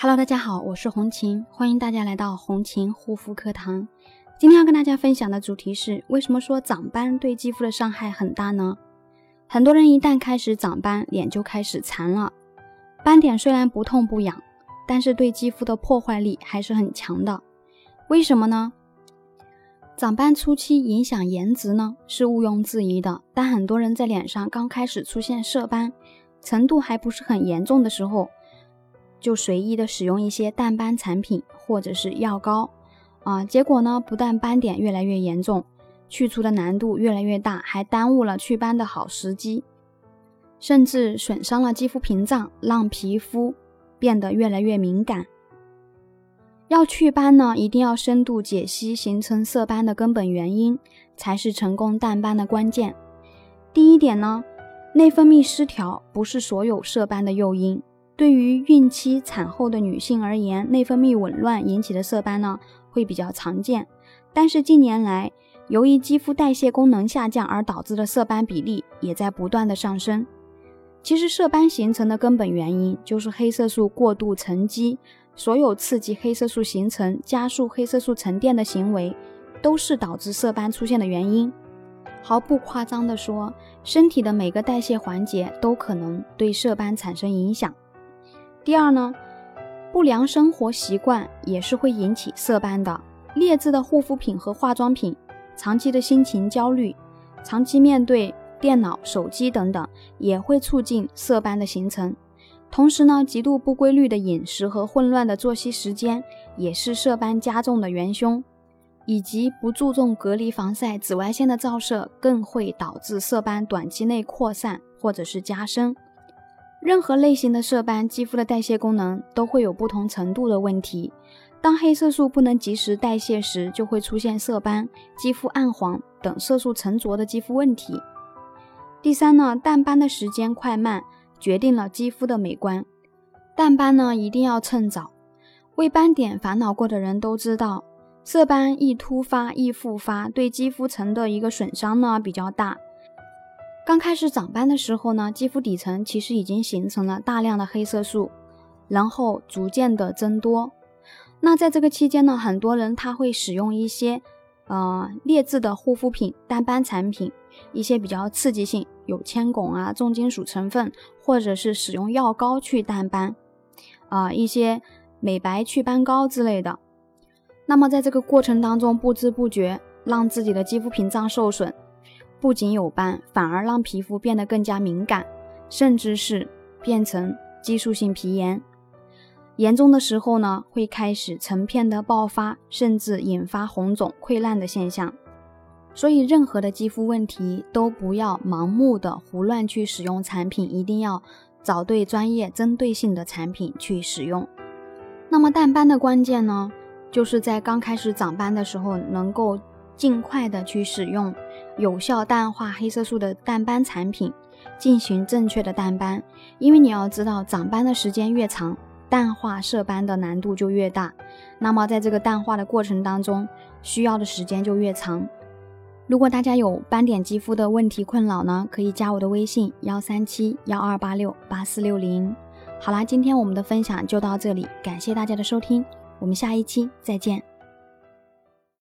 Hello，大家好，我是红琴，欢迎大家来到红琴护肤课堂。今天要跟大家分享的主题是：为什么说长斑对肌肤的伤害很大呢？很多人一旦开始长斑，脸就开始残了。斑点虽然不痛不痒，但是对肌肤的破坏力还是很强的。为什么呢？长斑初期影响颜值呢，是毋庸置疑的。但很多人在脸上刚开始出现色斑，程度还不是很严重的时候，就随意的使用一些淡斑产品或者是药膏，啊，结果呢，不但斑点越来越严重，去除的难度越来越大，还耽误了祛斑的好时机，甚至损伤了肌肤屏障，让皮肤变得越来越敏感。要祛斑呢，一定要深度解析形成色斑的根本原因，才是成功淡斑的关键。第一点呢，内分泌失调不是所有色斑的诱因。对于孕期、产后的女性而言，内分泌紊乱引起的色斑呢，会比较常见。但是近年来，由于肌肤代谢功能下降而导致的色斑比例也在不断的上升。其实色斑形成的根本原因就是黑色素过度沉积。所有刺激黑色素形成、加速黑色素沉淀的行为，都是导致色斑出现的原因。毫不夸张地说，身体的每个代谢环节都可能对色斑产生影响。第二呢，不良生活习惯也是会引起色斑的。劣质的护肤品和化妆品，长期的心情焦虑，长期面对电脑、手机等等，也会促进色斑的形成。同时呢，极度不规律的饮食和混乱的作息时间也是色斑加重的元凶，以及不注重隔离防晒、紫外线的照射，更会导致色斑短期内扩散或者是加深。任何类型的色斑，肌肤的代谢功能都会有不同程度的问题。当黑色素不能及时代谢时，就会出现色斑、肌肤暗黄等色素沉着的肌肤问题。第三呢，淡斑的时间快慢。决定了肌肤的美观，淡斑呢一定要趁早。为斑点烦恼过的人都知道，色斑易突发易复发，对肌肤层的一个损伤呢比较大。刚开始长斑的时候呢，肌肤底层其实已经形成了大量的黑色素，然后逐渐的增多。那在这个期间呢，很多人他会使用一些呃劣质的护肤品、淡斑产品，一些比较刺激性。有铅汞啊、重金属成分，或者是使用药膏去淡斑，啊，一些美白祛斑膏之类的。那么在这个过程当中，不知不觉让自己的肌肤屏障受损，不仅有斑，反而让皮肤变得更加敏感，甚至是变成激素性皮炎。严重的时候呢，会开始成片的爆发，甚至引发红肿溃烂的现象。所以，任何的肌肤问题都不要盲目的胡乱去使用产品，一定要找对专业、针对性的产品去使用。那么，淡斑的关键呢，就是在刚开始长斑的时候，能够尽快的去使用有效淡化黑色素的淡斑产品，进行正确的淡斑。因为你要知道，长斑的时间越长，淡化色斑的难度就越大。那么，在这个淡化的过程当中，需要的时间就越长。如果大家有斑点肌肤的问题困扰呢，可以加我的微信幺三七幺二八六八四六零。好啦，今天我们的分享就到这里，感谢大家的收听，我们下一期再见。